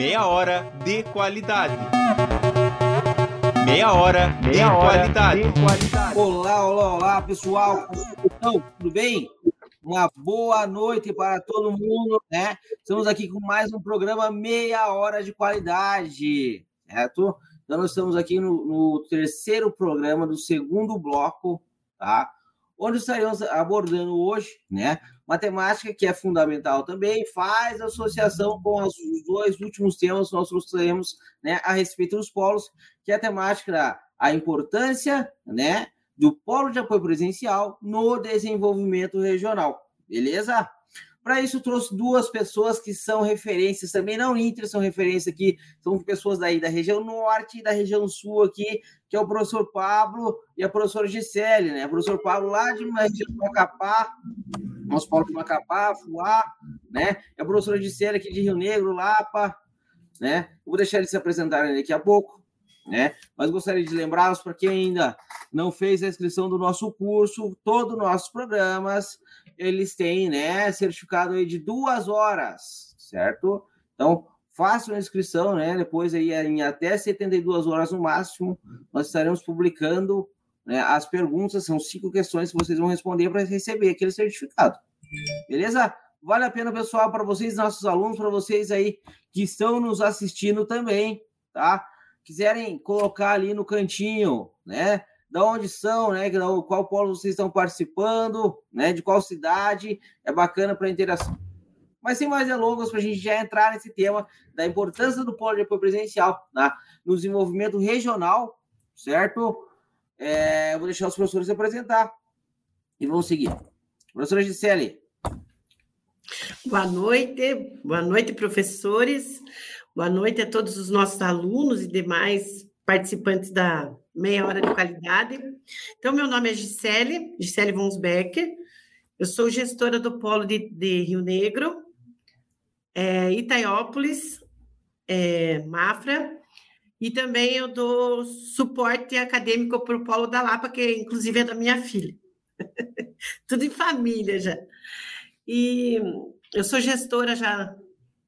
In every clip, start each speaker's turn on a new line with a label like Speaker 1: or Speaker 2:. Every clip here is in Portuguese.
Speaker 1: Meia hora de qualidade. Meia hora de Meia qualidade. Hora de qualidade.
Speaker 2: Olá, olá, olá, pessoal. Então, tudo bem? Uma boa noite para todo mundo, né? Estamos aqui com mais um programa Meia Hora de Qualidade, certo? Então, nós estamos aqui no, no terceiro programa do segundo bloco, tá? Onde estaremos abordando hoje, né? Matemática, que é fundamental também, faz associação com os dois últimos temas que nós trouxemos né, a respeito dos polos, que é a temática a importância né, do polo de apoio presencial no desenvolvimento regional. Beleza? Para isso, trouxe duas pessoas que são referências também, não Inter, são referências aqui, são pessoas daí da região norte e da região sul aqui, que é o professor Pablo e a professora Gisele, né? O professor Pablo lá de uma região do Macapá, nosso Paulo de Macapá, Fuá, né? E a professora Gisele aqui de Rio Negro, Lapa, né? Vou deixar eles se apresentarem daqui a pouco né? Mas gostaria de lembrá-los para quem ainda não fez a inscrição do nosso curso, todos os nossos programas, eles têm, né, certificado aí de duas horas, certo? Então, façam a inscrição, né? Depois aí em até 72 horas no máximo, nós estaremos publicando né, as perguntas, são cinco questões que vocês vão responder para receber aquele certificado. Beleza? Vale a pena, pessoal, para vocês, nossos alunos, para vocês aí que estão nos assistindo também, tá? Quiserem colocar ali no cantinho, né? Da onde são, né? Qual polo vocês estão participando, né? De qual cidade, é bacana para interação. Mas sem mais delongas, para a gente já entrar nesse tema da importância do polo de apoio presencial tá? no desenvolvimento regional, certo? É, vou deixar os professores se apresentar e vamos seguir. Professora Gisele.
Speaker 3: Boa noite, boa noite, professores. Boa noite a todos os nossos alunos e demais participantes da Meia Hora de Qualidade. Então, meu nome é Gisele, Gisele Becker. Eu sou gestora do Polo de, de Rio Negro, é, Itaiópolis, é, Mafra, e também eu dou suporte acadêmico para o Polo da Lapa, que inclusive é da minha filha. Tudo em família já. E eu sou gestora já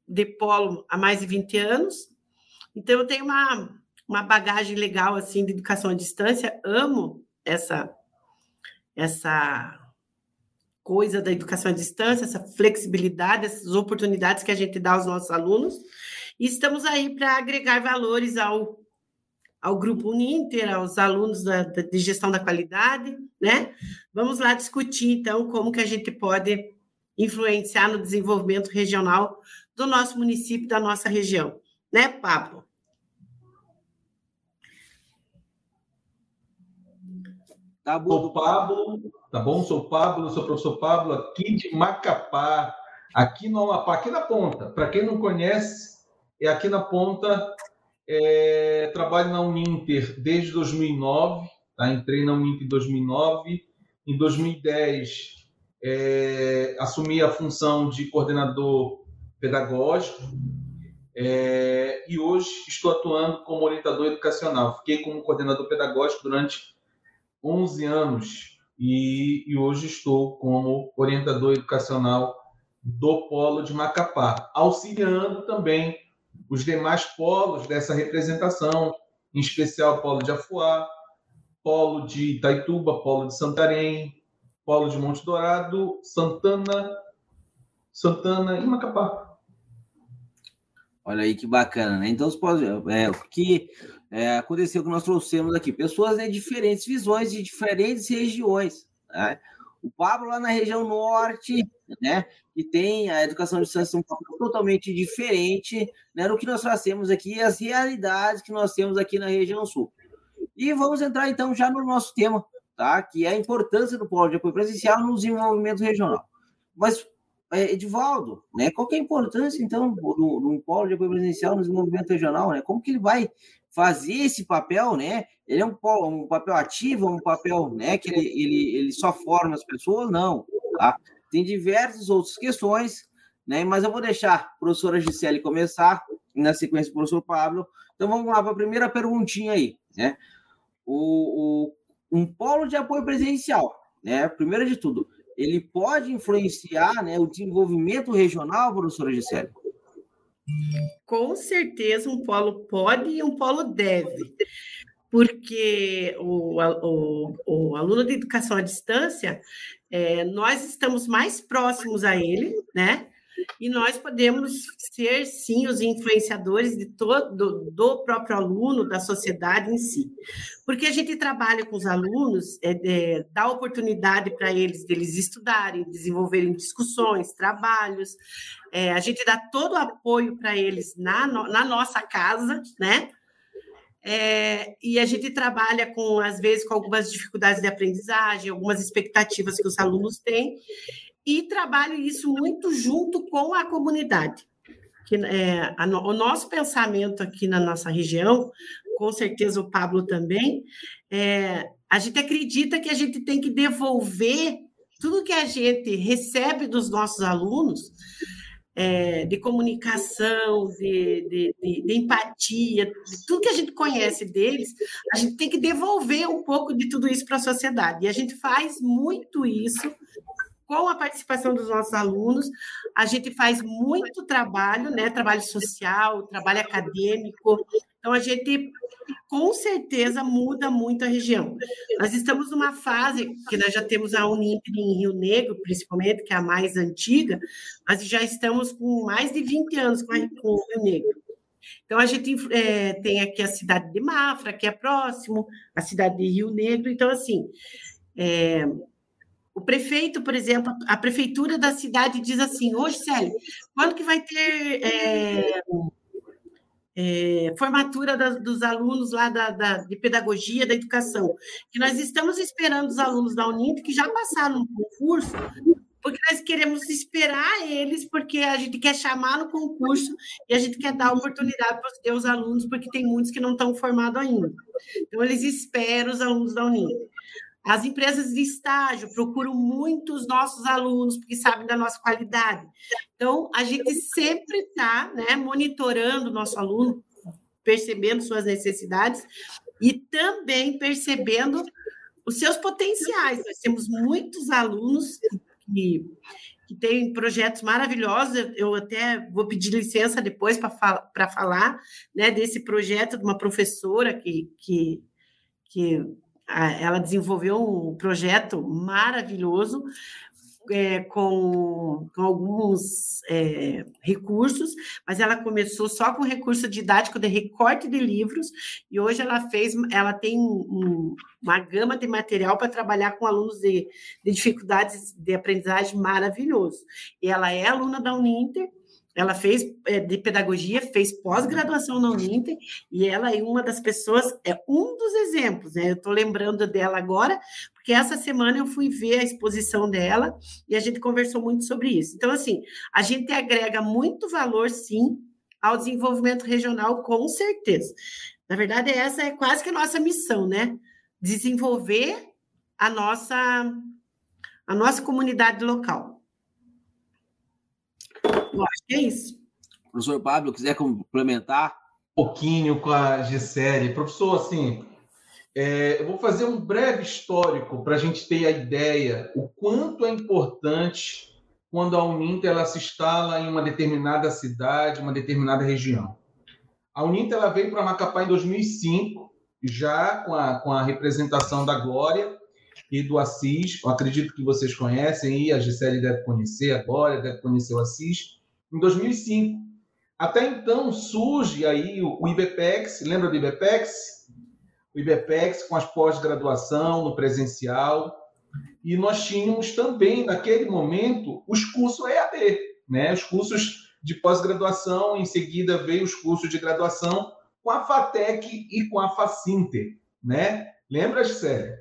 Speaker 3: de polo há mais de 20 anos. Então, eu tenho uma, uma bagagem legal assim de educação à distância, amo essa, essa coisa da educação à distância, essa flexibilidade, essas oportunidades que a gente dá aos nossos alunos. E estamos aí para agregar valores ao, ao grupo Uninter, aos alunos da, da, de gestão da qualidade, né? Vamos lá discutir, então, como que a gente pode influenciar no desenvolvimento regional do nosso município, da nossa região. Né, Pablo?
Speaker 4: Tá bom. Sou Pablo, tá bom? Sou Pablo, sou o professor Pablo, aqui de Macapá, aqui no Amapá, aqui na ponta. Para quem não conhece, é aqui na ponta. É, trabalho na Uninter desde 2009, tá? entrei na Uninter em 2009. Em 2010, é, assumi a função de coordenador pedagógico é, e hoje estou atuando como orientador educacional. Fiquei como coordenador pedagógico durante 11 anos e, e hoje estou como orientador educacional do Polo de Macapá, auxiliando também os demais polos dessa representação, em especial o Polo de Afuá, Polo de Itaituba, Polo de Santarém, Polo de Monte Dourado, Santana, Santana e Macapá.
Speaker 2: Olha aí que bacana, né? Então, é, o que é, aconteceu que nós trouxemos aqui? Pessoas de diferentes visões de diferentes regiões. Né? O Pablo lá na região norte, né? Que tem a educação de distância um pouco totalmente diferente né, do que nós trazemos aqui, as realidades que nós temos aqui na região sul. E vamos entrar então já no nosso tema, tá? Que é a importância do polo de apoio presencial no desenvolvimento regional. Mas Edivaldo, né? Qual é a importância, então, do, polo de apoio presencial no desenvolvimento regional, né? Como que ele vai fazer esse papel, né? Ele é um, um papel ativo, um papel, né? Que ele, ele, ele só forma as pessoas? Não, tá? Tem diversas outras questões, né? Mas eu vou deixar a professora Gisele começar, e na sequência o professor Pablo. Então vamos lá para a primeira perguntinha aí, né? O, o, um polo de apoio presencial, né? Primeiro de tudo, ele pode influenciar né, o desenvolvimento regional, professora Gisele?
Speaker 3: Com certeza um polo pode e um polo deve, porque o, o, o aluno de educação à distância, é, nós estamos mais próximos a ele, né? E nós podemos ser, sim, os influenciadores de todo, do próprio aluno, da sociedade em si. Porque a gente trabalha com os alunos, é, é, dá oportunidade para eles deles estudarem, desenvolverem discussões, trabalhos, é, a gente dá todo o apoio para eles na, na nossa casa, né? É, e a gente trabalha com, às vezes, com algumas dificuldades de aprendizagem, algumas expectativas que os alunos têm, e trabalho isso muito junto com a comunidade. Que, é, a, o nosso pensamento aqui na nossa região, com certeza o Pablo também, é, a gente acredita que a gente tem que devolver tudo que a gente recebe dos nossos alunos, é, de comunicação, de, de, de, de, empatia, de tudo que a gente conhece deles, a gente tem que devolver um pouco de tudo isso para a sociedade. E a gente faz muito isso com a participação dos nossos alunos. A gente faz muito trabalho, né? Trabalho social, trabalho acadêmico. Então, a gente com certeza muda muito a região. Nós estamos numa fase que nós já temos a Unimp em Rio Negro, principalmente, que é a mais antiga, mas já estamos com mais de 20 anos com, a, com o Rio Negro. Então, a gente é, tem aqui a cidade de Mafra, que é próximo, a cidade de Rio Negro. Então, assim, é, o prefeito, por exemplo, a prefeitura da cidade diz assim: hoje, Célio, quando que vai ter é, é, formatura da, dos alunos lá da, da, de pedagogia da educação? Que nós estamos esperando os alunos da Uninter que já passaram no concurso, porque nós queremos esperar eles, porque a gente quer chamar no concurso e a gente quer dar oportunidade para os alunos, porque tem muitos que não estão formados ainda. Então, eles esperam os alunos da Uninter. As empresas de estágio procuram muito os nossos alunos, porque sabem da nossa qualidade. Então, a gente sempre está né, monitorando o nosso aluno, percebendo suas necessidades e também percebendo os seus potenciais. Nós temos muitos alunos que, que têm projetos maravilhosos. Eu até vou pedir licença depois para falar, falar né, desse projeto de uma professora que, que, que ela desenvolveu um projeto maravilhoso é, com, com, alguns é, recursos, mas ela começou só com recurso didático de recorte de livros e hoje ela fez, ela tem um, uma gama de material para trabalhar com alunos de, de dificuldades de aprendizagem maravilhoso. E ela é aluna da Uninter ela fez é, de pedagogia, fez pós-graduação na Uninter, e ela é uma das pessoas, é um dos exemplos, né? Eu estou lembrando dela agora, porque essa semana eu fui ver a exposição dela e a gente conversou muito sobre isso. Então, assim, a gente agrega muito valor, sim, ao desenvolvimento regional, com certeza. Na verdade, essa é quase que a nossa missão, né? Desenvolver a nossa, a nossa comunidade local. Eu acho que é isso.
Speaker 2: Professor Pablo, quiser complementar?
Speaker 4: Um pouquinho com a Gisele. Professor, assim, é, eu vou fazer um breve histórico para a gente ter a ideia o quanto é importante quando a Uninter ela se instala em uma determinada cidade, uma determinada região. A Uninter ela veio para Macapá em 2005, já com a, com a representação da Glória e do Assis. Eu acredito que vocês conhecem, e a Gisele deve conhecer, a Glória deve conhecer o Assis em 2005. Até então surge aí o IBPEX, lembra do IBPEX? O IBPEX com as pós-graduação no presencial. E nós tínhamos também, naquele momento, os cursos EAD, né? os cursos de pós-graduação, em seguida veio os cursos de graduação com a FATEC e com a FACINTER, né? Lembra, Gisele?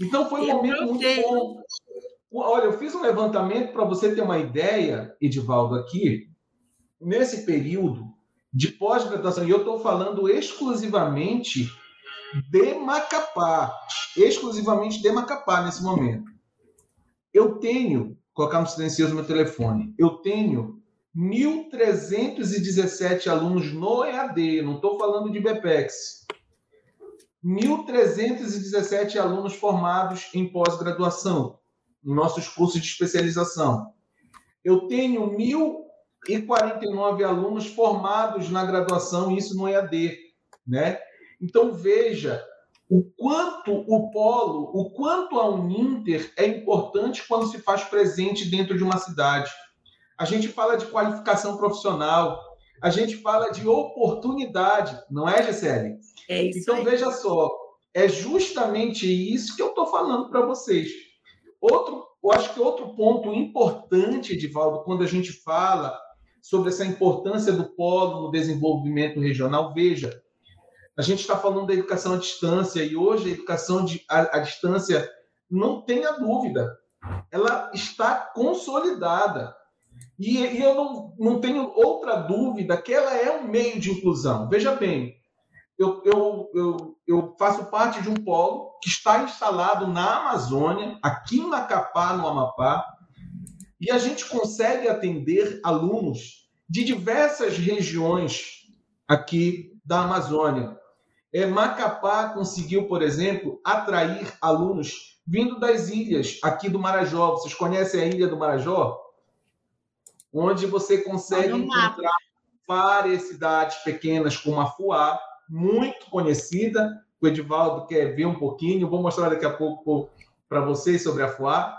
Speaker 4: Então foi um momento muito bom. Olha, eu fiz um levantamento para você ter uma ideia, Edivaldo, aqui, nesse período de pós-graduação, e eu estou falando exclusivamente de Macapá, exclusivamente de Macapá nesse momento. Eu tenho, colocar no silencioso meu telefone, eu tenho 1.317 alunos no EAD, não estou falando de BPEX. 1.317 alunos formados em pós-graduação, nossos cursos de especialização. Eu tenho mil e 49 alunos formados na graduação, isso no EAD, né? Então veja o quanto o polo, o quanto a Uninter é importante quando se faz presente dentro de uma cidade. A gente fala de qualificação profissional, a gente fala de oportunidade, não é, Gisele?
Speaker 3: É isso
Speaker 4: então
Speaker 3: aí.
Speaker 4: veja só, é justamente isso que eu estou falando para vocês. Outro, eu acho que outro ponto importante, Edivaldo, quando a gente fala sobre essa importância do polo no desenvolvimento regional, veja, a gente está falando da educação à distância e hoje a educação de, à, à distância, não tenha dúvida, ela está consolidada. E, e, eu não, não tenho outra dúvida que ela é um meio de inclusão. Veja bem, eu, eu, eu, eu faço parte de um polo que está instalado na Amazônia, aqui em Macapá, no Amapá, e a gente consegue atender alunos de diversas regiões aqui da Amazônia. É, Macapá conseguiu, por exemplo, atrair alunos vindo das ilhas aqui do Marajó. Vocês conhecem a ilha do Marajó? Onde você consegue encontrar várias cidades pequenas como Afuá, muito conhecida. O Edivaldo quer ver um pouquinho, vou mostrar daqui a pouco para vocês sobre Afuá.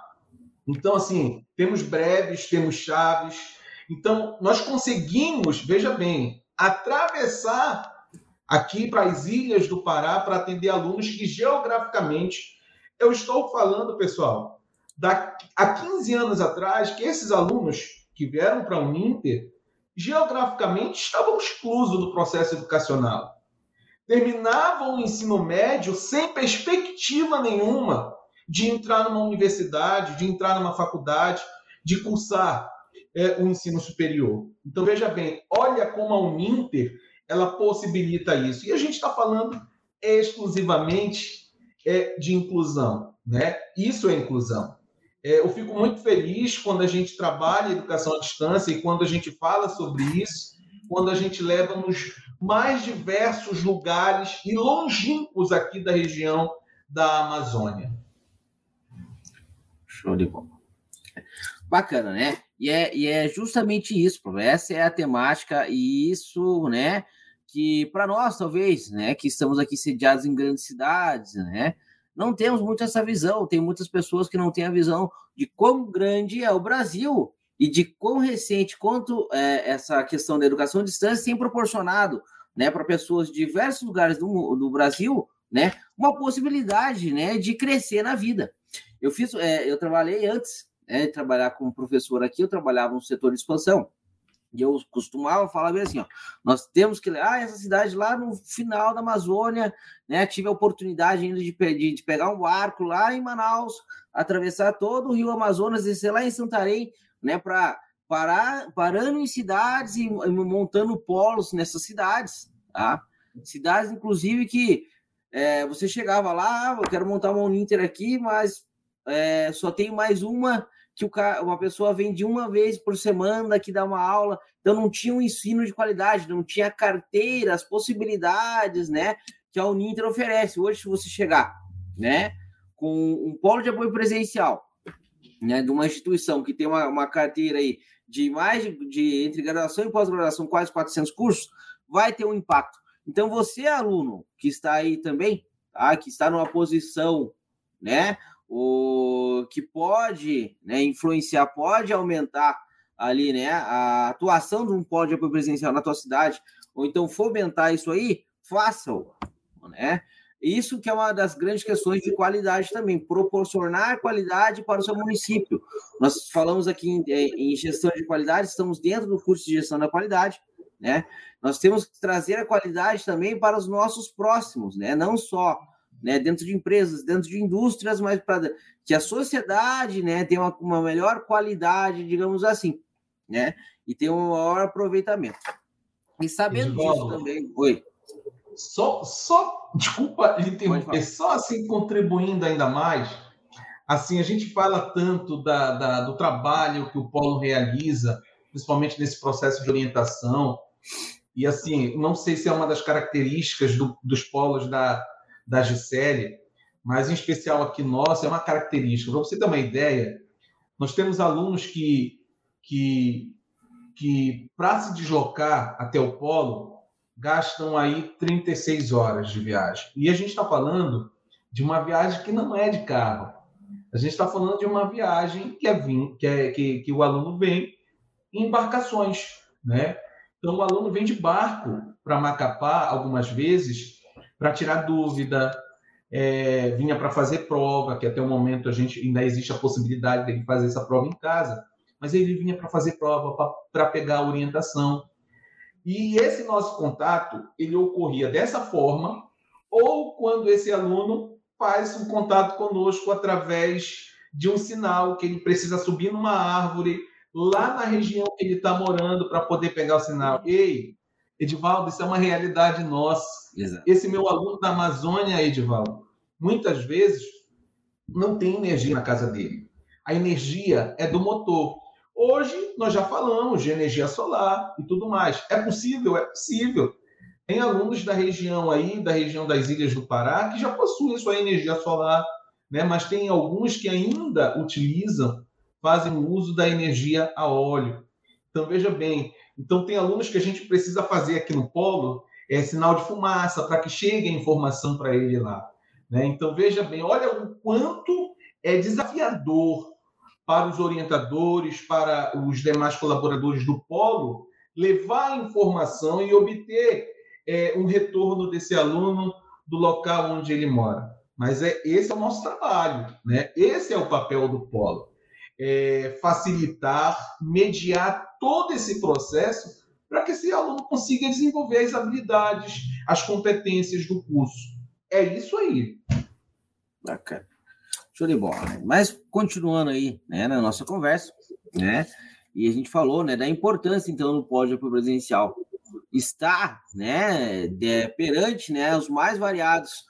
Speaker 4: Então, assim, temos breves, temos chaves. Então, nós conseguimos, veja bem, atravessar aqui para as ilhas do Pará para atender alunos que geograficamente eu estou falando, pessoal, da, há 15 anos atrás, que esses alunos que vieram para a Uninter, geograficamente estavam exclusos do processo educacional. Terminavam o ensino médio sem perspectiva nenhuma de entrar numa universidade, de entrar numa faculdade, de cursar é, o ensino superior. Então, veja bem, olha como a Uninter ela possibilita isso. E a gente está falando exclusivamente é, de inclusão, né? Isso é inclusão. É, eu fico muito feliz quando a gente trabalha educação à distância e quando a gente fala sobre isso, quando a gente leva nos mais diversos lugares e longínquos aqui da região da Amazônia.
Speaker 2: Show de bola. Bacana, né? E é, e é justamente isso, essa é a temática, e isso, né, que para nós, talvez, né, que estamos aqui sediados em grandes cidades, né, não temos muito essa visão. Tem muitas pessoas que não têm a visão de quão grande é o Brasil e de quão recente quanto é, essa questão da educação à distância tem proporcionado, né, para pessoas de diversos lugares do, do Brasil, né, uma possibilidade, né, de crescer na vida. Eu fiz, é, eu trabalhei antes, né, de trabalhar como professor aqui, eu trabalhava no setor de expansão. E eu costumava falar bem assim, ó, nós temos que ah, essa cidade lá no final da Amazônia, né? Tive a oportunidade ainda de, de, de pegar um barco lá em Manaus, atravessar todo o Rio Amazonas, descer lá em Santarém, né? Para parar, parando em cidades e, e montando polos nessas cidades, tá? Cidades, inclusive, que é, você chegava lá, ah, eu quero montar uma Uninter aqui, mas é, só tem mais uma que o cara, uma pessoa vem de uma vez por semana que dá uma aula, então não tinha um ensino de qualidade, não tinha carteira, as possibilidades, né, que a Uninter oferece. Hoje, se você chegar, né, com um polo de apoio presencial, né, de uma instituição que tem uma, uma carteira aí de mais de, de entre graduação e pós-graduação, quase 400 cursos, vai ter um impacto. Então, você, aluno, que está aí também, tá, que está numa posição, né, o que pode né, influenciar, pode aumentar ali né, a atuação de um de apoio presencial na tua cidade, ou então fomentar isso aí, faça-o. Né? Isso que é uma das grandes questões de qualidade também, proporcionar qualidade para o seu município. Nós falamos aqui em, em gestão de qualidade, estamos dentro do curso de gestão da qualidade, né? Nós temos que trazer a qualidade também para os nossos próximos, né? Não só né, dentro de empresas, dentro de indústrias, mas para que a sociedade né, tenha uma, uma, melhor qualidade, digamos assim, né, e tenha um maior aproveitamento. E sabendo disso também. Oi.
Speaker 4: Só, só, desculpa interromper, só assim contribuindo ainda mais. Assim, a gente fala tanto da, da, do trabalho que o Polo realiza, principalmente nesse processo de orientação. E assim, não sei se é uma das características do, dos polos da, da Gisele, mas em especial aqui nossa, é uma característica. Para você ter uma ideia, nós temos alunos que, que, que para se deslocar até o polo gastam aí 36 horas de viagem. E a gente está falando de uma viagem que não é de carro. A gente está falando de uma viagem que, é, que, é que, que o aluno vem em embarcações, né? Então o aluno vem de barco para Macapá algumas vezes para tirar dúvida, é, vinha para fazer prova, que até o momento a gente ainda existe a possibilidade dele fazer essa prova em casa, mas ele vinha para fazer prova, para pegar a orientação. E esse nosso contato, ele ocorria dessa forma, ou quando esse aluno faz um contato conosco através de um sinal que ele precisa subir numa árvore lá na região que ele está morando para poder pegar o sinal. Ei, Edivaldo, isso é uma realidade nossa. Exato. Esse meu aluno da Amazônia, Edivaldo, muitas vezes não tem energia na casa dele. A energia é do motor. Hoje nós já falamos de energia solar e tudo mais. É possível? É possível. Tem alunos da região aí, da região das Ilhas do Pará, que já possuem sua energia solar, né? mas tem alguns que ainda utilizam, fazem uso da energia a óleo. Então, veja bem, então tem alunos que a gente precisa fazer aqui no polo é, sinal de fumaça para que chegue a informação para ele lá. Né? Então, veja bem, olha o quanto é desafiador para os orientadores, para os demais colaboradores do polo, levar a informação e obter é, um retorno desse aluno do local onde ele mora. Mas é esse é o nosso trabalho, né? Esse é o papel do polo, é facilitar, mediar todo esse processo para que esse aluno consiga desenvolver as habilidades, as competências do curso. É isso aí.
Speaker 2: Bacana. Show de bola. Mas continuando aí, né, na nossa conversa, né, e a gente falou, né, da importância então do pódio presencial estar, né, de, perante, né, os mais variados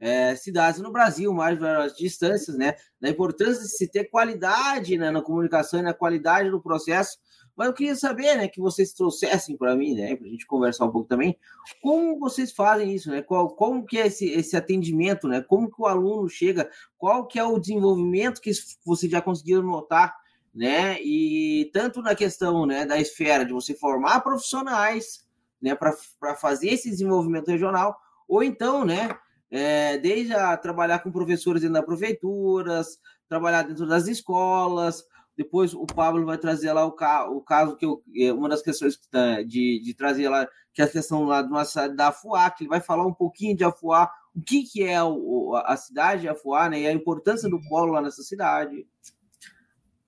Speaker 2: é, cidades no Brasil, mais variadas distâncias, né, da importância de se ter qualidade né, na comunicação e na qualidade do processo mas eu queria saber, né, que vocês trouxessem para mim, né, para a gente conversar um pouco também, como vocês fazem isso, né? Qual, como que é esse, esse atendimento, né? Como que o aluno chega? Qual que é o desenvolvimento que vocês já conseguiram notar, né? E tanto na questão, né, da esfera de você formar profissionais, né, para fazer esse desenvolvimento regional, ou então, né, é, desde a trabalhar com professores dentro das prefeituras, trabalhar dentro das escolas, depois o Pablo vai trazer lá o, ca, o caso que eu, é uma das questões tá, de, de trazer lá, que é a questão lá uma cidade da Afuá, que ele vai falar um pouquinho de Afuá, o que, que é o, a cidade de Afuá, né? E a importância do polo lá nessa cidade.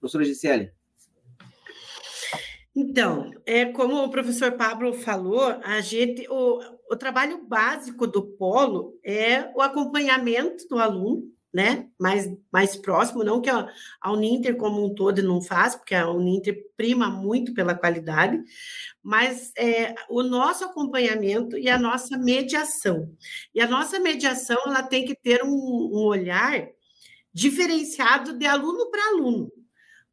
Speaker 2: Professora Gisele.
Speaker 3: Então, é como o professor Pablo falou, a gente, o, o trabalho básico do polo é o acompanhamento do aluno, né, mais, mais próximo, não que a, a Uninter como um todo não faz, porque a Uninter prima muito pela qualidade, mas é, o nosso acompanhamento e a nossa mediação. E a nossa mediação ela tem que ter um, um olhar diferenciado de aluno para aluno,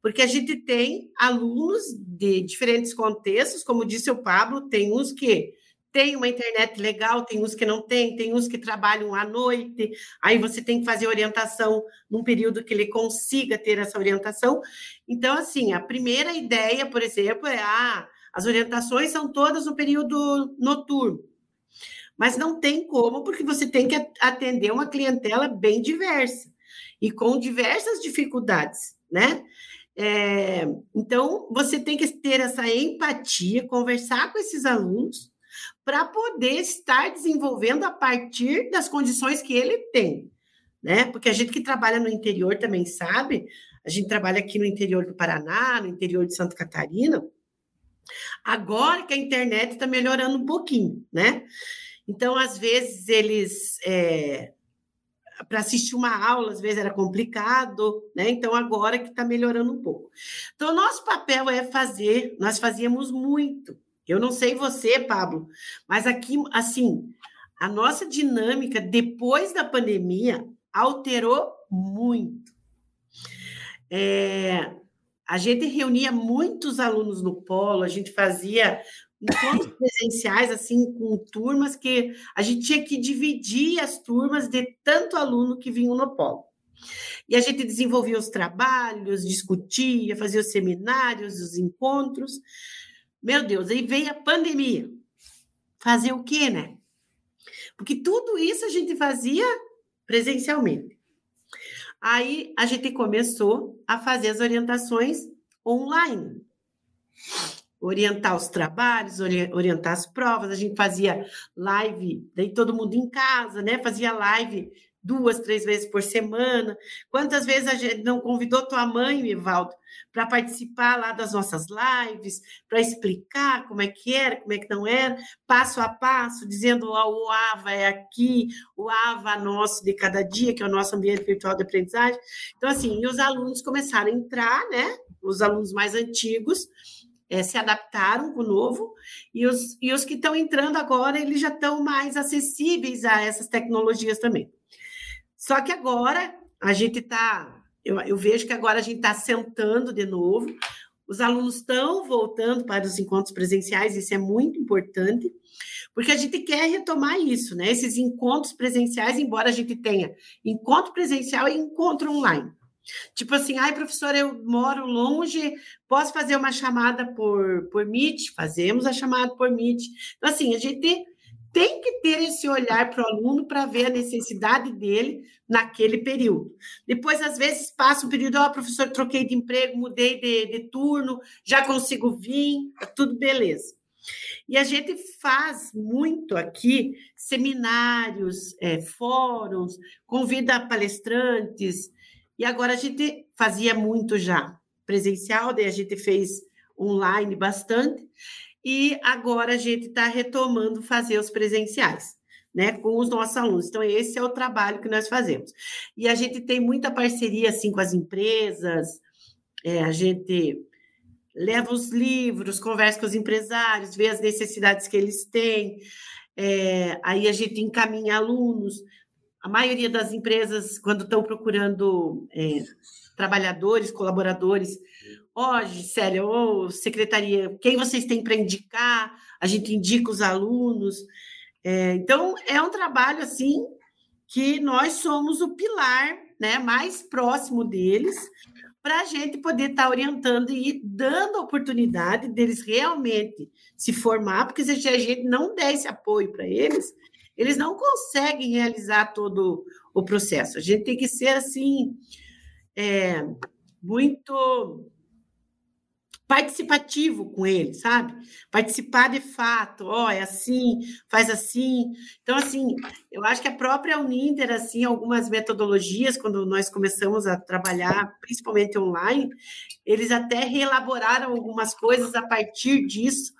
Speaker 3: porque a gente tem alunos de diferentes contextos, como disse o Pablo, tem uns que tem uma internet legal, tem uns que não tem, tem uns que trabalham à noite, aí você tem que fazer orientação num período que ele consiga ter essa orientação. Então, assim, a primeira ideia, por exemplo, é ah, as orientações são todas no período noturno. Mas não tem como, porque você tem que atender uma clientela bem diversa e com diversas dificuldades, né? É, então, você tem que ter essa empatia, conversar com esses alunos, para poder estar desenvolvendo a partir das condições que ele tem, né? Porque a gente que trabalha no interior também sabe, a gente trabalha aqui no interior do Paraná, no interior de Santa Catarina, agora que a internet está melhorando um pouquinho, né? Então, às vezes, eles. É, para assistir uma aula, às vezes era complicado, né? Então, agora que está melhorando um pouco. Então, nosso papel é fazer, nós fazíamos muito, eu não sei você, Pablo, mas aqui, assim, a nossa dinâmica depois da pandemia alterou muito. É, a gente reunia muitos alunos no polo, a gente fazia encontros presenciais, assim, com turmas que a gente tinha que dividir as turmas de tanto aluno que vinham no polo. E a gente desenvolvia os trabalhos, discutia, fazia os seminários, os encontros. Meu Deus, aí veio a pandemia. Fazer o quê, né? Porque tudo isso a gente fazia presencialmente. Aí a gente começou a fazer as orientações online. Orientar os trabalhos, orientar as provas, a gente fazia live, daí todo mundo em casa, né? Fazia live duas, três vezes por semana. Quantas vezes a gente não convidou tua mãe, Evaldo, para participar lá das nossas lives, para explicar como é que era, como é que não era, passo a passo, dizendo oh, o AVA é aqui, o AVA nosso de cada dia, que é o nosso ambiente virtual de aprendizagem. Então, assim, e os alunos começaram a entrar, né? Os alunos mais antigos, é, se adaptaram com o novo, e os, e os que estão entrando agora, eles já estão mais acessíveis a essas tecnologias também. Só que agora a gente está, eu, eu, vejo que agora a gente está sentando de novo, os alunos estão voltando para os encontros presenciais, isso é muito importante, porque a gente quer retomar isso, né? Esses encontros presenciais, embora a gente tenha encontro presencial e encontro online. Tipo assim, ai, professora, eu moro longe, posso fazer uma chamada por, por Meet? Fazemos a chamada por Meet. Então, assim, a gente tem que ter esse olhar para o aluno para ver a necessidade dele naquele período. Depois, às vezes, passa um período, ó, oh, professor, troquei de emprego, mudei de, de turno, já consigo vir, tá tudo beleza. E a gente faz muito aqui seminários, é, fóruns, convida palestrantes, e agora a gente fazia muito já presencial, daí a gente fez online bastante, e agora a gente está retomando fazer os presenciais. Né, com os nossos alunos. Então, esse é o trabalho que nós fazemos. E a gente tem muita parceria assim com as empresas, é, a gente leva os livros, conversa com os empresários, vê as necessidades que eles têm, é, aí a gente encaminha alunos. A maioria das empresas, quando estão procurando é, trabalhadores, colaboradores, ó, oh, Célia, ô, oh, secretaria, quem vocês têm para indicar? A gente indica os alunos. É, então, é um trabalho, assim, que nós somos o pilar né, mais próximo deles, para a gente poder estar tá orientando e dando a oportunidade deles realmente se formar, porque se a gente não der esse apoio para eles, eles não conseguem realizar todo o processo. A gente tem que ser assim, é, muito participativo com ele, sabe? Participar de fato, ó, oh, é assim, faz assim. Então, assim, eu acho que a própria Uninter, assim, algumas metodologias, quando nós começamos a trabalhar, principalmente online, eles até reelaboraram algumas coisas a partir disso,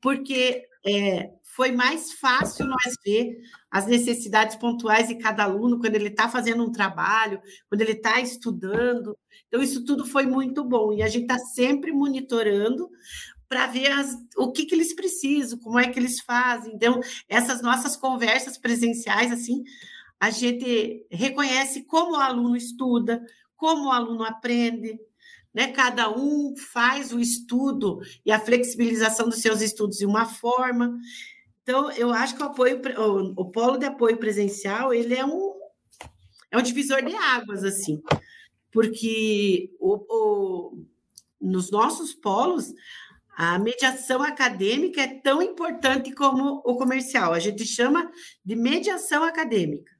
Speaker 3: porque é, foi mais fácil nós ver as necessidades pontuais de cada aluno quando ele está fazendo um trabalho, quando ele está estudando. Então, isso tudo foi muito bom. E a gente está sempre monitorando para ver as, o que, que eles precisam, como é que eles fazem. Então, essas nossas conversas presenciais, assim, a gente reconhece como o aluno estuda, como o aluno aprende, né? Cada um faz o estudo e a flexibilização dos seus estudos de uma forma. Então, eu acho que o apoio, o, o polo de apoio presencial, ele é um é um divisor de águas, assim, porque o, o, nos nossos polos a mediação acadêmica é tão importante como o comercial. A gente chama de mediação acadêmica,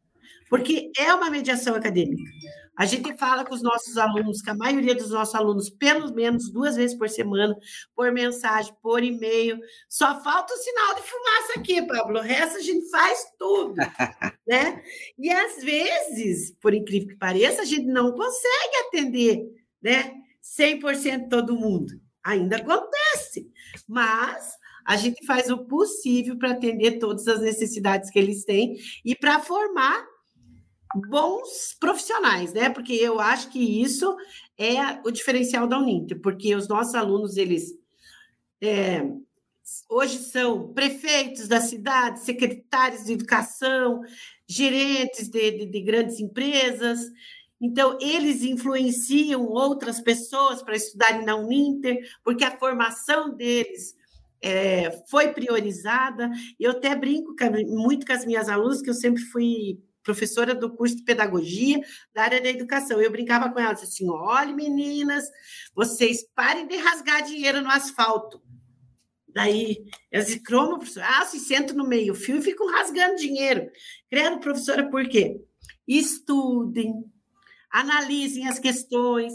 Speaker 3: porque é uma mediação acadêmica. A gente fala com os nossos alunos, que a maioria dos nossos alunos, pelo menos duas vezes por semana, por mensagem, por e-mail. Só falta o sinal de fumaça aqui, Pablo. O resto a gente faz tudo, né? E às vezes, por incrível que pareça, a gente não consegue atender, né? 100% todo mundo. Ainda acontece, mas a gente faz o possível para atender todas as necessidades que eles têm e para formar bons profissionais, né? Porque eu acho que isso é o diferencial da Uninter, porque os nossos alunos, eles é, hoje são prefeitos da cidade, secretários de educação, gerentes de, de, de grandes empresas. Então, eles influenciam outras pessoas para estudarem na Uninter, porque a formação deles é, foi priorizada. Eu até brinco muito com as minhas alunas, que eu sempre fui professora do curso de pedagogia da área da educação. Eu brincava com elas assim: olha, meninas, vocês parem de rasgar dinheiro no asfalto. Daí, elas croma, professor. Ah, se sento no meio fio e ficam rasgando dinheiro. Credo, professora, por quê? Estudem, analisem as questões,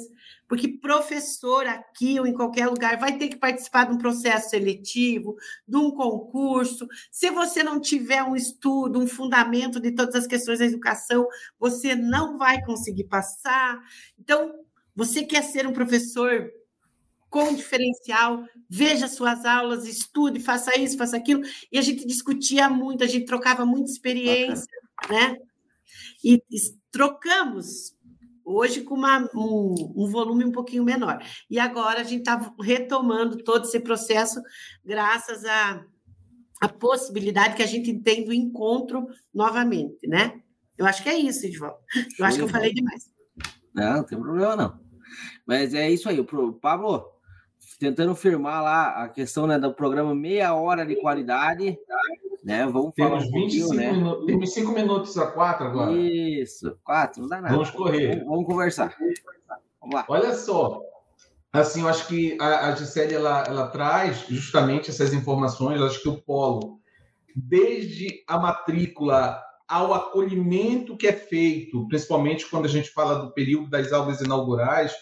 Speaker 3: porque professor aqui ou em qualquer lugar vai ter que participar de um processo seletivo, de um concurso. Se você não tiver um estudo, um fundamento de todas as questões da educação, você não vai conseguir passar. Então, você quer ser um professor com diferencial, veja suas aulas, estude, faça isso, faça aquilo. E a gente discutia muito, a gente trocava muita experiência, Bacana. né? E, e trocamos hoje com uma, um, um, volume um pouquinho menor. E agora a gente está retomando todo esse processo graças à, à possibilidade que a gente tem do encontro novamente, né? Eu acho que é isso, Edvaldo. Eu acho que eu falei demais.
Speaker 2: Não, não tem problema não. Mas é isso aí. Pablo, tentando firmar lá a questão né, do programa Meia Hora de Qualidade. Né? Vamos
Speaker 4: falar Temos um 25 né? minutos, temos 5 minutos a 4 agora.
Speaker 2: Isso, 4, não dá nada.
Speaker 4: Vamos correr.
Speaker 2: Vamos, vamos, conversar. Vamos lá.
Speaker 4: Olha só, assim, eu acho que a, a Gisele, ela, ela traz justamente essas informações, eu acho que o polo, desde a matrícula ao acolhimento que é feito, principalmente quando a gente fala do período das aulas inaugurais,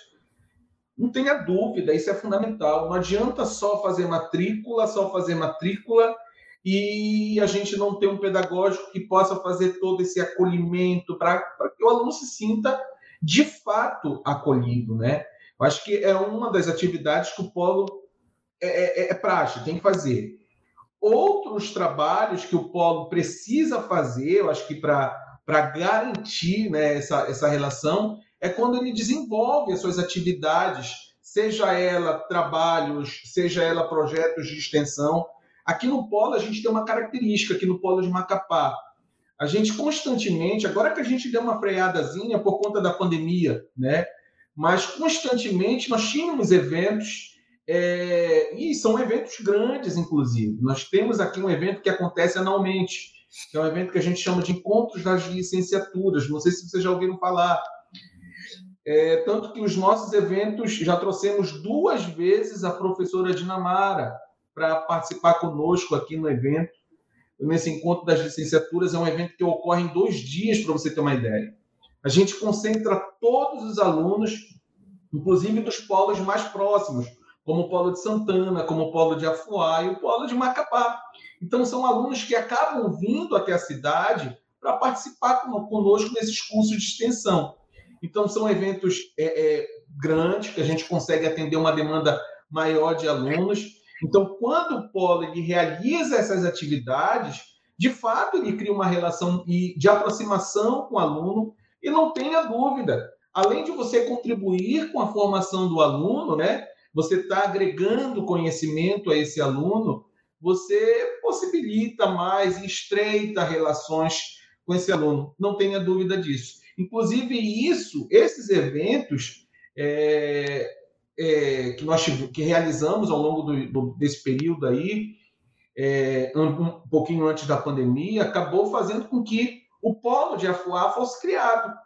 Speaker 4: não tenha dúvida, isso é fundamental. Não adianta só fazer matrícula, só fazer matrícula e a gente não ter um pedagógico que possa fazer todo esse acolhimento para que o aluno se sinta de fato acolhido, né? Eu acho que é uma das atividades que o polo é, é, é praxe, tem que fazer. Outros trabalhos que o polo precisa fazer, eu acho que para garantir né, essa, essa relação, é quando ele desenvolve as suas atividades, seja ela trabalhos, seja ela projetos de extensão. Aqui no Polo, a gente tem uma característica, aqui no Polo de Macapá. A gente constantemente, agora que a gente deu uma freadazinha por conta da pandemia, né? Mas constantemente nós tínhamos eventos, é... e são eventos grandes, inclusive. Nós temos aqui um evento que acontece anualmente, que é um evento que a gente chama de Encontros das Licenciaturas. Não sei se vocês já ouviram falar é, tanto que os nossos eventos já trouxemos duas vezes a professora Dinamara para participar conosco aqui no evento. Nesse encontro das licenciaturas, é um evento que ocorre em dois dias, para você ter uma ideia. A gente concentra todos os alunos, inclusive dos polos mais próximos, como o polo de Santana, como o polo de Afuá e o polo de Macapá. Então, são alunos que acabam vindo até a cidade para participar conosco nesses cursos de extensão. Então, são eventos é, é, grandes, que a gente consegue atender uma demanda maior de alunos. Então, quando o polo ele realiza essas atividades, de fato, ele cria uma relação de aproximação com o aluno, e não tenha dúvida, além de você contribuir com a formação do aluno, né? Você está agregando conhecimento a esse aluno, você possibilita mais estreita relações com esse aluno. Não tenha dúvida disso. Inclusive, isso, esses eventos é, é, que nós que realizamos ao longo do, do, desse período aí, é, um, um, pouquinho antes da pandemia, acabou fazendo com que o polo de Afuá fosse criado.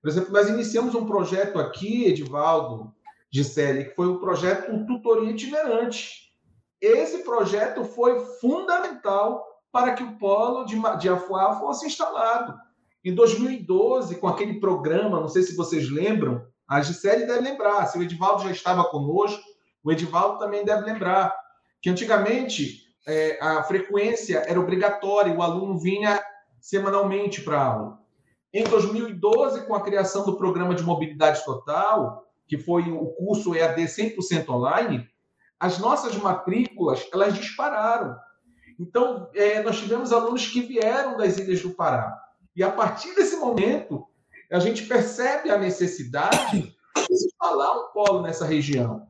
Speaker 4: Por exemplo, nós iniciamos um projeto aqui, Edivaldo Gisele, que foi o projeto Tutoria Itinerante. Esse projeto foi fundamental para que o polo de, de Afuá fosse instalado. Em 2012, com aquele programa, não sei se vocês lembram, a Gisele deve lembrar, se o Edivaldo já estava conosco, o Edivaldo também deve lembrar, que antigamente é, a frequência era obrigatória, o aluno vinha semanalmente para a aula. Em 2012, com a criação do programa de mobilidade total, que foi o curso EAD 100% online, as nossas matrículas elas dispararam. Então, é, nós tivemos alunos que vieram das ilhas do Pará. E a partir desse momento, a gente percebe a necessidade de se instalar um polo nessa região.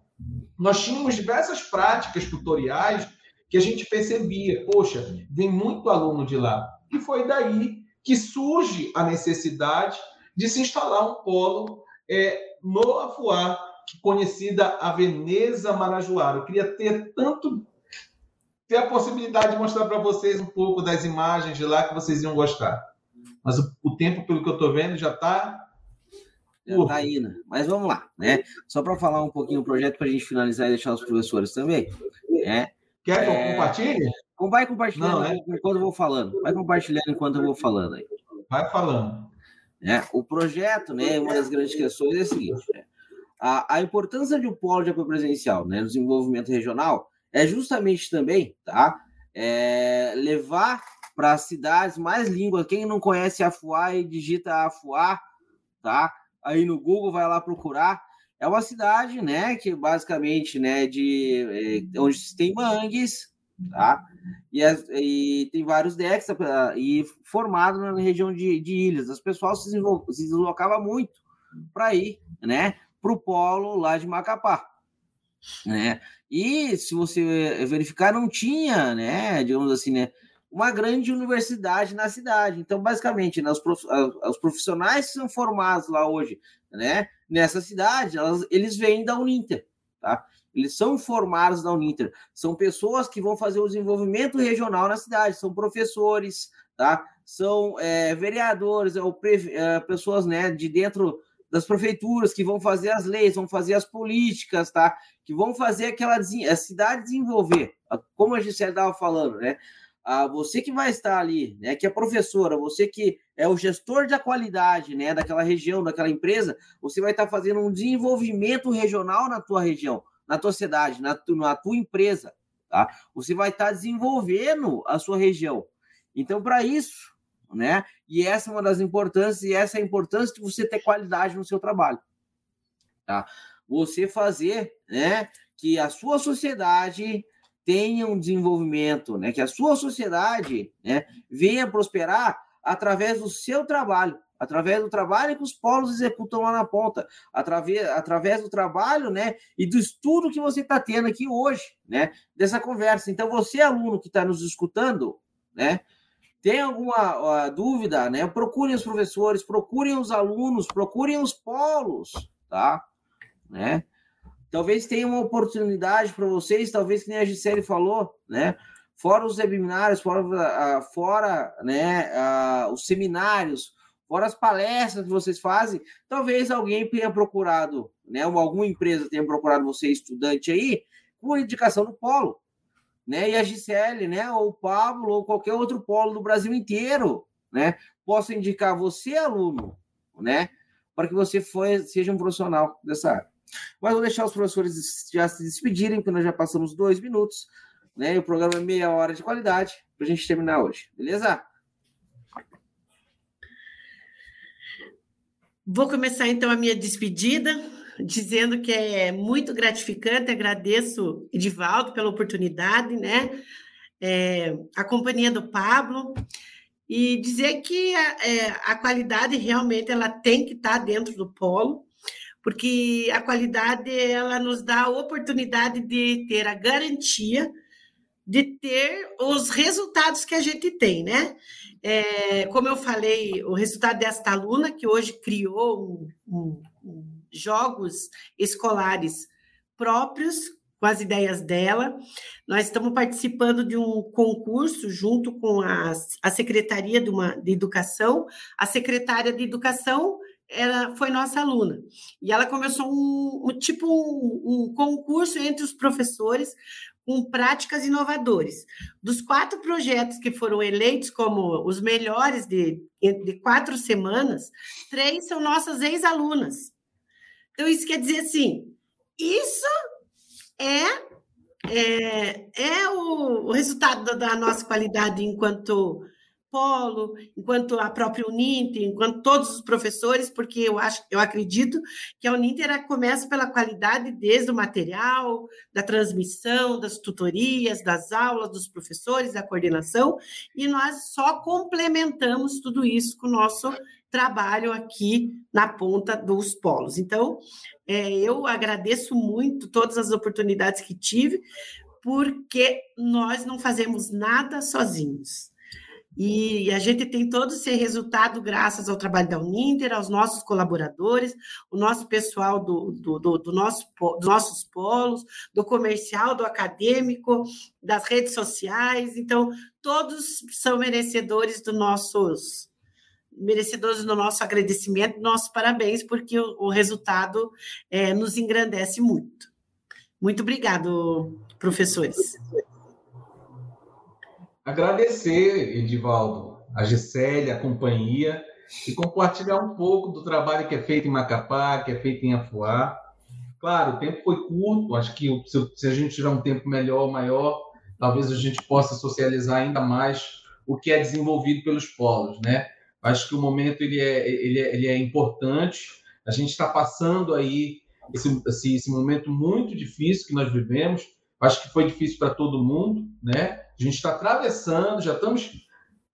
Speaker 4: Nós tínhamos diversas práticas tutoriais que a gente percebia, poxa, vem muito aluno de lá. E foi daí que surge a necessidade de se instalar um polo é, no Afuá, conhecida a Veneza Marajoara. Eu queria ter tanto ter a possibilidade de mostrar para vocês um pouco das imagens de lá que vocês iam gostar. Mas o, o tempo, pelo que eu estou vendo, já está.
Speaker 2: Já está indo. Mas vamos lá, né? Só para falar um pouquinho do projeto para a gente finalizar e deixar os professores também. Né?
Speaker 4: Quer que eu compartilhe?
Speaker 2: Vai compartilhando Não, é? enquanto eu vou falando. Vai compartilhando enquanto eu vou falando aí.
Speaker 4: Vai falando.
Speaker 2: É, o projeto, né, uma das grandes questões é a seguinte: né, a, a importância de um polo de apoio presencial né, no desenvolvimento regional é justamente também tá, é, levar para cidades mais línguas. Quem não conhece a FUA e digita a FUA, tá? Aí no Google vai lá procurar. É uma cidade, né, que basicamente, né, de é, onde tem mangues, tá? E, e tem vários decks e formado na região de, de ilhas. As pessoas se, se deslocavam muito para ir, né, para o polo lá de Macapá, né? E se você verificar, não tinha, né, digamos assim, né, uma grande universidade na cidade. Então, basicamente, né, os, prof, os profissionais que são formados lá hoje, né, nessa cidade, elas, eles vêm da Uninter, tá? Eles são formados da Uninter, são pessoas que vão fazer o desenvolvimento regional na cidade, são professores, tá? São é, vereadores, ou pre, é, pessoas, né, de dentro das prefeituras que vão fazer as leis, vão fazer as políticas, tá? Que vão fazer aquela a cidade desenvolver, como a Gisele estava falando, né? Você que vai estar ali, né, que é professora, você que é o gestor da qualidade, né, daquela região, daquela empresa, você vai estar fazendo um desenvolvimento regional na tua região, na tua cidade, na, tu, na tua empresa, tá? Você vai estar desenvolvendo a sua região. Então, para isso, né, e essa é uma das importâncias, e essa é a importância de você ter qualidade no seu trabalho, tá? Você fazer, né, que a sua sociedade tenha um desenvolvimento, né? Que a sua sociedade né, venha prosperar através do seu trabalho, através do trabalho que os polos executam lá na ponta, através, através do trabalho, né? E do estudo que você está tendo aqui hoje, né? Dessa conversa. Então, você, aluno que está nos escutando, né? Tem alguma dúvida, né? Procurem os professores, procurem os alunos, procurem os polos, tá? Né? Talvez tenha uma oportunidade para vocês, talvez que nem a Gisele falou, né? Fora os webinários, fora, uh, fora né, uh, os seminários, fora as palestras que vocês fazem, talvez alguém tenha procurado, né? Uma, alguma empresa tenha procurado você, estudante aí, com indicação do polo. Né? E a Gisele, né? Ou o Pablo, ou qualquer outro polo do Brasil inteiro, né? Possa indicar você, aluno, né? Para que você foi, seja um profissional dessa área. Mas vou deixar os professores já se despedirem, porque nós já passamos dois minutos, né? E o programa é meia hora de qualidade para a gente terminar hoje, beleza?
Speaker 3: Vou começar então a minha despedida, dizendo que é muito gratificante, agradeço Edivaldo pela oportunidade, né? É, a companhia do Pablo e dizer que a, é, a qualidade realmente ela tem que estar dentro do polo porque a qualidade ela nos dá a oportunidade de ter a garantia de ter os resultados que a gente tem, né? É, como eu falei, o resultado desta aluna que hoje criou um, um, jogos escolares próprios com as ideias dela. Nós estamos participando de um concurso junto com a, a Secretaria de, uma, de Educação. A secretária de Educação era, foi nossa aluna. E ela começou um, um tipo um, um, concurso entre os professores com práticas inovadoras. Dos quatro projetos que foram eleitos como os melhores de, de quatro semanas, três são nossas ex-alunas. Então, isso quer dizer assim, isso é é, é o, o resultado da, da nossa qualidade enquanto Polo, enquanto a própria Uninter, enquanto todos os professores, porque eu acho, eu acredito que a Uninter começa pela qualidade desde o material, da transmissão, das tutorias, das aulas, dos professores, da coordenação, e nós só complementamos tudo isso com o nosso trabalho aqui na ponta dos polos. Então, é, eu agradeço muito todas as oportunidades que tive, porque nós não fazemos nada sozinhos. E a gente tem todo esse resultado graças ao trabalho da Uninter, aos nossos colaboradores, o nosso pessoal do, do, do, do nosso, dos nossos polos, do comercial, do acadêmico, das redes sociais. Então, todos são merecedores do nossos merecedores do nosso agradecimento, do nosso parabéns, porque o, o resultado é, nos engrandece muito. Muito obrigado, professores.
Speaker 4: Agradecer, Edivaldo, a Gisélia, a companhia, e compartilhar um pouco do trabalho que é feito em Macapá, que é feito em Afuá. Claro, o tempo foi curto, acho que se a gente tiver um tempo melhor, maior, talvez a gente possa socializar ainda mais o que é desenvolvido pelos polos, né? Acho que o momento ele é, ele é, ele é importante. A gente está passando aí esse, esse, momento muito difícil que nós vivemos. Acho que foi difícil para todo mundo, né? A gente está atravessando, já estamos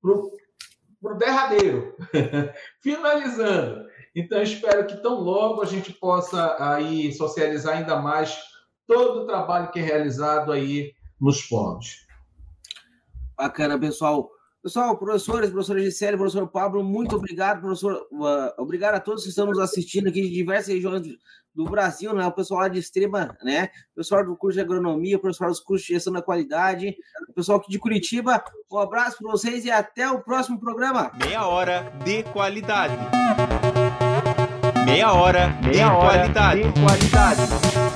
Speaker 4: para o derradeiro, finalizando. Então, espero que tão logo a gente possa aí socializar ainda mais todo o trabalho que é realizado aí nos polos.
Speaker 2: Bacana, pessoal. Pessoal, professores, professora Gisele, professor Pablo, muito obrigado, professor. Uh, obrigado a todos que estão nos assistindo aqui de diversas regiões do Brasil, né? O pessoal lá de Extrema, né? O pessoal do curso de agronomia, o pessoal dos cursos de gestão da qualidade, o pessoal aqui de Curitiba. Um abraço para vocês e até o próximo programa.
Speaker 1: Meia hora de qualidade. Meia hora Meia de hora qualidade. De qualidade.